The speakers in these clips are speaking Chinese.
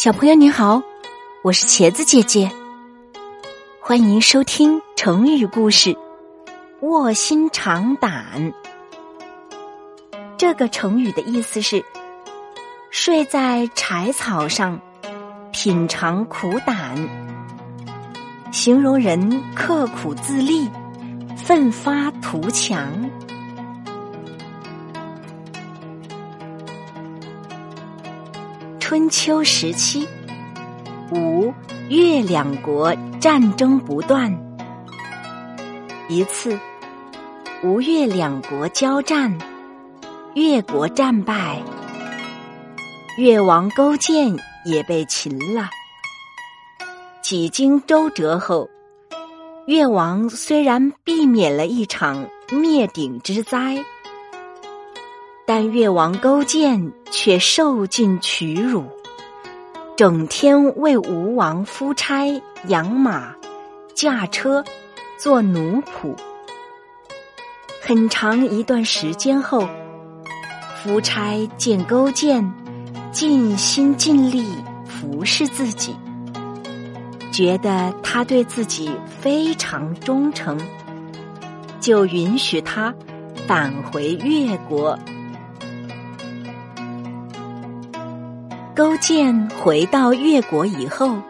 小朋友你好，我是茄子姐姐，欢迎收听成语故事“卧薪尝胆”。这个成语的意思是睡在柴草上，品尝苦胆，形容人刻苦自立，奋发图强。春秋时期，吴越两国战争不断。一次，吴越两国交战，越国战败，越王勾践也被擒了。几经周折后，越王虽然避免了一场灭顶之灾。但越王勾践却受尽屈辱，整天为吴王夫差养马、驾车、做奴仆。很长一段时间后，夫差见勾践尽心尽力服侍自己，觉得他对自己非常忠诚，就允许他返回越国。勾践回到越国以后，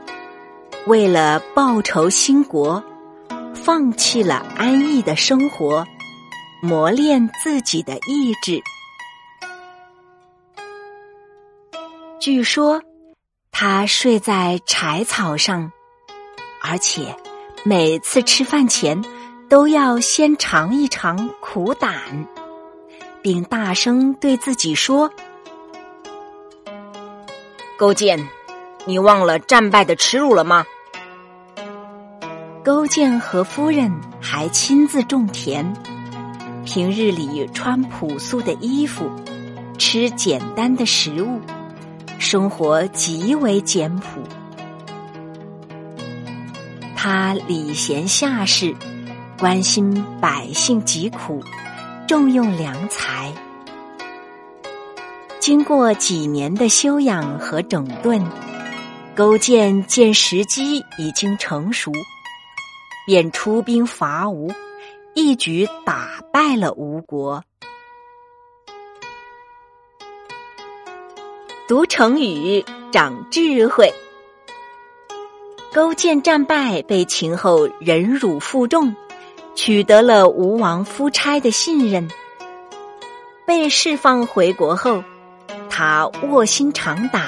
为了报仇兴国，放弃了安逸的生活，磨练自己的意志。据说他睡在柴草上，而且每次吃饭前都要先尝一尝苦胆，并大声对自己说。勾践，你忘了战败的耻辱了吗？勾践和夫人还亲自种田，平日里穿朴素的衣服，吃简单的食物，生活极为简朴。他礼贤下士，关心百姓疾苦，重用良才。经过几年的修养和整顿，勾践见时机已经成熟，便出兵伐吴，一举打败了吴国。读成语长智慧。勾践战败被擒后，忍辱负重，取得了吴王夫差的信任，被释放回国后。他卧薪尝胆，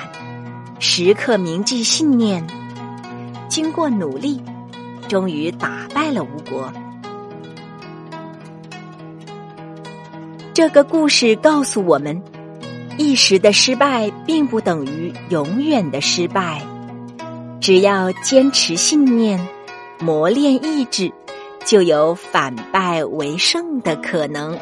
时刻铭记信念，经过努力，终于打败了吴国。这个故事告诉我们：一时的失败并不等于永远的失败，只要坚持信念，磨练意志，就有反败为胜的可能。